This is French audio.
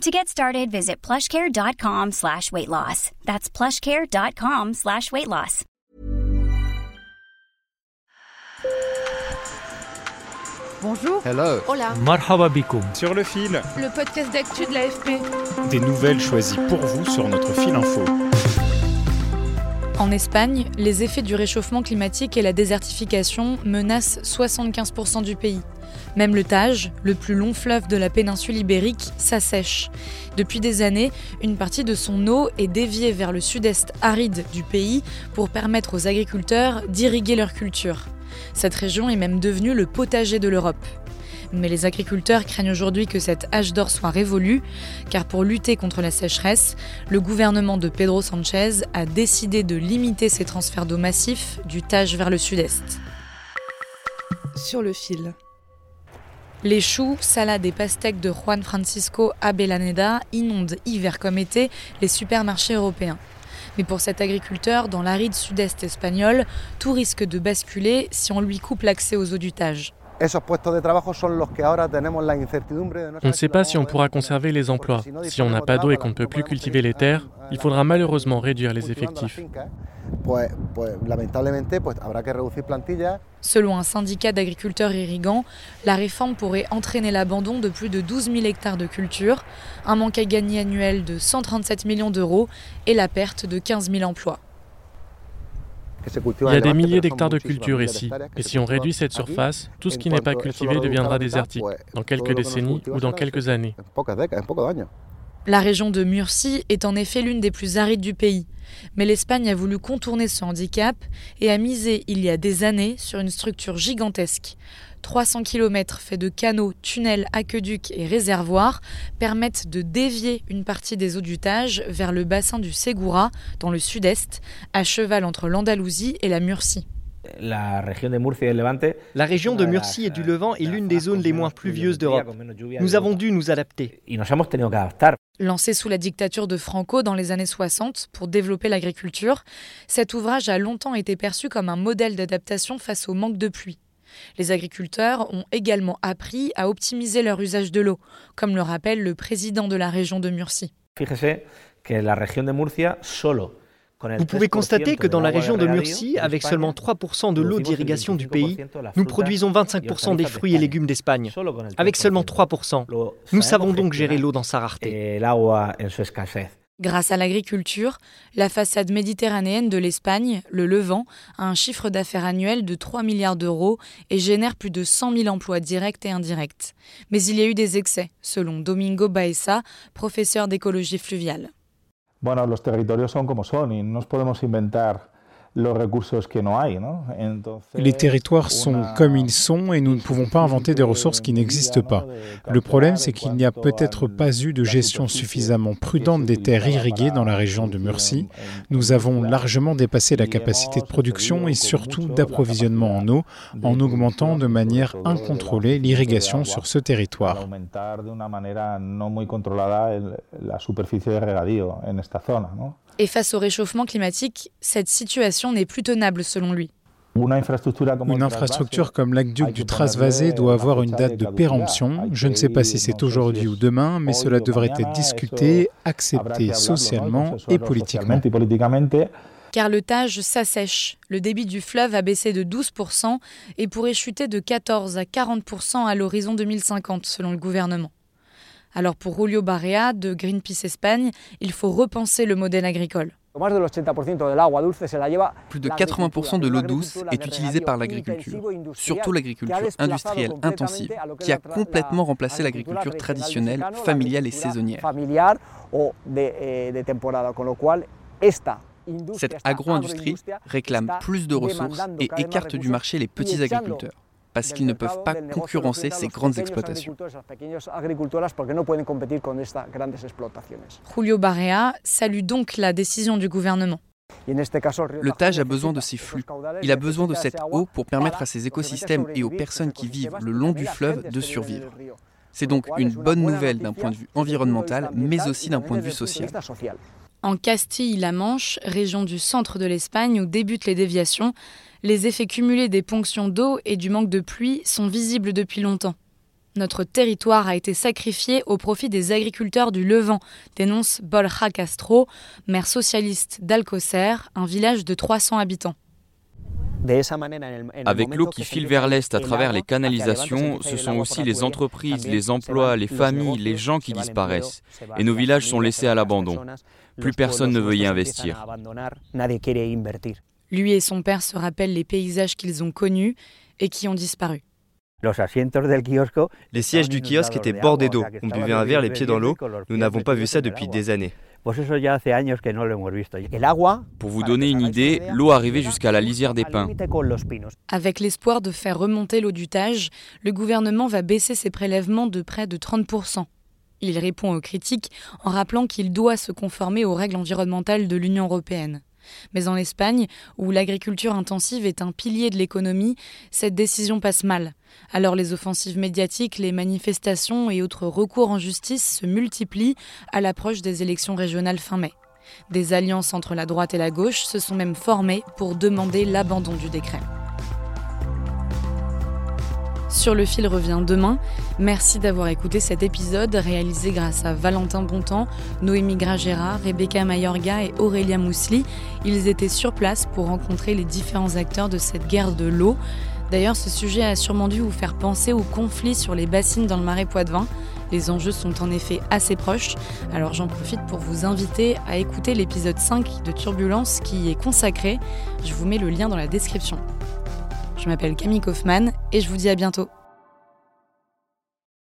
To get started, visit plushcare.com slash weight loss. That's plushcare.com slash weight loss. Bonjour. Hello. Hola. Marhaba bikoum. Sur le fil. Le podcast d'actu de l'AFP. Des nouvelles choisies pour vous sur notre fil info. En Espagne, les effets du réchauffement climatique et la désertification menacent 75% du pays. Même le Tage, le plus long fleuve de la péninsule ibérique, s'assèche. Depuis des années, une partie de son eau est déviée vers le sud-est aride du pays pour permettre aux agriculteurs d'irriguer leur culture. Cette région est même devenue le potager de l'Europe. Mais les agriculteurs craignent aujourd'hui que cette âge d'or soit révolue, car pour lutter contre la sécheresse, le gouvernement de Pedro Sanchez a décidé de limiter ces transferts d'eau massifs du Tage vers le sud-est. Sur le fil. Les choux, salades et pastèques de Juan Francisco Abelaneda inondent hiver comme été les supermarchés européens. Mais pour cet agriculteur, dans l'aride sud-est espagnol, tout risque de basculer si on lui coupe l'accès aux eaux du Tage. On ne sait pas si on pourra conserver les emplois. Si on n'a pas d'eau et qu'on ne peut plus cultiver les terres, il faudra malheureusement réduire les effectifs. Selon un syndicat d'agriculteurs irrigants, la réforme pourrait entraîner l'abandon de plus de 12 000 hectares de culture, un manque à gagner annuel de 137 millions d'euros et la perte de 15 000 emplois. Il y a des milliers d'hectares de culture ici, et si on réduit cette surface, tout ce qui n'est pas cultivé deviendra désertique, dans quelques décennies ou dans quelques années. La région de Murcie est en effet l'une des plus arides du pays, mais l'Espagne a voulu contourner ce handicap et a misé il y a des années sur une structure gigantesque. 300 km faits de canaux, tunnels, aqueducs et réservoirs permettent de dévier une partie des eaux du Tage vers le bassin du Segura, dans le sud-est, à cheval entre l'Andalousie et la Murcie. La région de Murcie et du Levant est l'une des zones les moins pluvieuses d'Europe. Nous avons dû nous adapter. Lancé sous la dictature de Franco dans les années 60 pour développer l'agriculture, cet ouvrage a longtemps été perçu comme un modèle d'adaptation face au manque de pluie. Les agriculteurs ont également appris à optimiser leur usage de l'eau, comme le rappelle le président de la région de Murcie. Vous pouvez constater que dans la région de Murcie, avec seulement 3% de l'eau d'irrigation du pays, nous produisons 25% des fruits et légumes d'Espagne. Avec seulement 3%. Nous savons donc gérer l'eau dans sa rareté. Grâce à l'agriculture, la façade méditerranéenne de l'Espagne, le Levant, a un chiffre d'affaires annuel de 3 milliards d'euros et génère plus de 100 000 emplois directs et indirects. Mais il y a eu des excès, selon Domingo Baeza, professeur d'écologie fluviale. Bueno, los territorios son como son y no nos podemos inventar Les territoires sont comme ils sont et nous ne pouvons pas inventer des ressources qui n'existent pas. Le problème, c'est qu'il n'y a peut-être pas eu de gestion suffisamment prudente des terres irriguées dans la région de Murcie. Nous avons largement dépassé la capacité de production et surtout d'approvisionnement en eau en augmentant de manière incontrôlée l'irrigation sur ce territoire. Et face au réchauffement climatique, cette situation n'est plus tenable selon lui. Une infrastructure comme l'aqueduc du Trasvasé doit avoir une date de péremption. Je ne sais pas si c'est aujourd'hui ou demain, mais cela devrait être discuté, accepté socialement et politiquement. Car le Tage s'assèche. Le débit du fleuve a baissé de 12% et pourrait chuter de 14 à 40% à l'horizon 2050, selon le gouvernement. Alors pour Julio Barrea de Greenpeace Espagne, il faut repenser le modèle agricole. Plus de 80% de l'eau douce est utilisée par l'agriculture, surtout l'agriculture industrielle intensive, qui a complètement remplacé l'agriculture traditionnelle, familiale et saisonnière. Cette agro-industrie réclame plus de ressources et écarte du marché les petits agriculteurs parce qu'ils ne peuvent pas concurrencer ces grandes exploitations. Julio Barrea salue donc la décision du gouvernement. Le Tage a besoin de ces flux. Il a besoin de cette eau pour permettre à ses écosystèmes et aux personnes qui vivent le long du fleuve de survivre. C'est donc une bonne nouvelle d'un point de vue environnemental, mais aussi d'un point de vue social. En Castille-La Manche, région du centre de l'Espagne où débutent les déviations, les effets cumulés des ponctions d'eau et du manque de pluie sont visibles depuis longtemps. Notre territoire a été sacrifié au profit des agriculteurs du Levant, dénonce Borja Castro, maire socialiste d'Alcocer, un village de 300 habitants. Avec l'eau qui file vers l'est à travers les canalisations, ce sont aussi les entreprises, les emplois, les familles, les gens qui disparaissent. Et nos villages sont laissés à l'abandon. Plus personne ne veut y investir. Lui et son père se rappellent les paysages qu'ils ont connus et qui ont disparu. Les sièges du kiosque étaient bordés d'eau. On buvait un verre les pieds dans l'eau. Nous n'avons pas vu ça depuis des années. Pour vous donner une idée, l'eau arrivait jusqu'à la lisière des pins. Avec l'espoir de faire remonter l'eau du Tage, le gouvernement va baisser ses prélèvements de près de 30%. Il répond aux critiques en rappelant qu'il doit se conformer aux règles environnementales de l'Union européenne. Mais en Espagne, où l'agriculture intensive est un pilier de l'économie, cette décision passe mal. Alors les offensives médiatiques, les manifestations et autres recours en justice se multiplient à l'approche des élections régionales fin mai. Des alliances entre la droite et la gauche se sont même formées pour demander l'abandon du décret. Sur le fil revient demain. Merci d'avoir écouté cet épisode réalisé grâce à Valentin Bontemps, Noémie Gragera, Rebecca Mayorga et Aurélia Mousli. Ils étaient sur place pour rencontrer les différents acteurs de cette guerre de l'eau. D'ailleurs, ce sujet a sûrement dû vous faire penser au conflit sur les bassines dans le marais Poitevin. Les enjeux sont en effet assez proches, alors j'en profite pour vous inviter à écouter l'épisode 5 de Turbulence qui est consacré. Je vous mets le lien dans la description. Je m'appelle Camille Kaufmann et je vous dis à bientôt.